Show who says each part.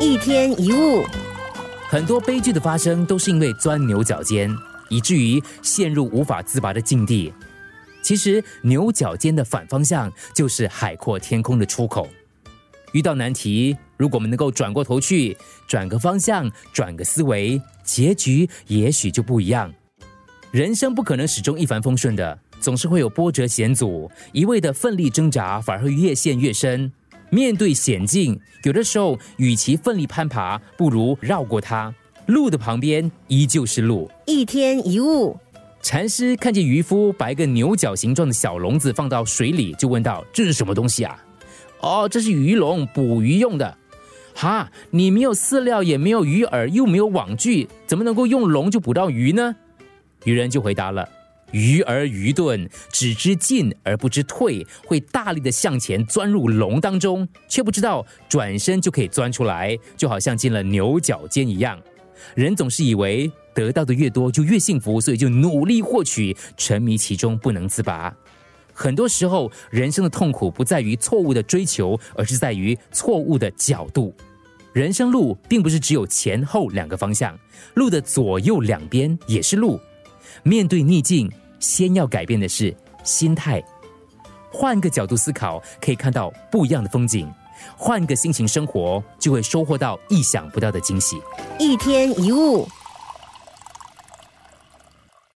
Speaker 1: 一天一物，
Speaker 2: 很多悲剧的发生都是因为钻牛角尖，以至于陷入无法自拔的境地。其实牛角尖的反方向就是海阔天空的出口。遇到难题，如果我们能够转过头去，转个方向，转个思维，结局也许就不一样。人生不可能始终一帆风顺的，总是会有波折险阻，一味的奋力挣扎，反而会越陷越深。面对险境，有的时候与其奋力攀爬，不如绕过它。路的旁边依旧是路。
Speaker 1: 一天一物，
Speaker 2: 禅师看见渔夫把一个牛角形状的小笼子放到水里，就问道：“这是什么东西啊？”“哦，这是鱼笼，捕鱼用的。”“哈，你没有饲料，也没有鱼饵，又没有网具，怎么能够用笼就捕到鱼呢？”渔人就回答了。愚而愚钝，只知进而不知退，会大力的向前钻入笼当中，却不知道转身就可以钻出来，就好像进了牛角尖一样。人总是以为得到的越多就越幸福，所以就努力获取，沉迷其中不能自拔。很多时候，人生的痛苦不在于错误的追求，而是在于错误的角度。人生路并不是只有前后两个方向，路的左右两边也是路。面对逆境，先要改变的是心态。换个角度思考，可以看到不一样的风景；换个心情生活，就会收获到意想不到的惊喜。
Speaker 1: 一天一物。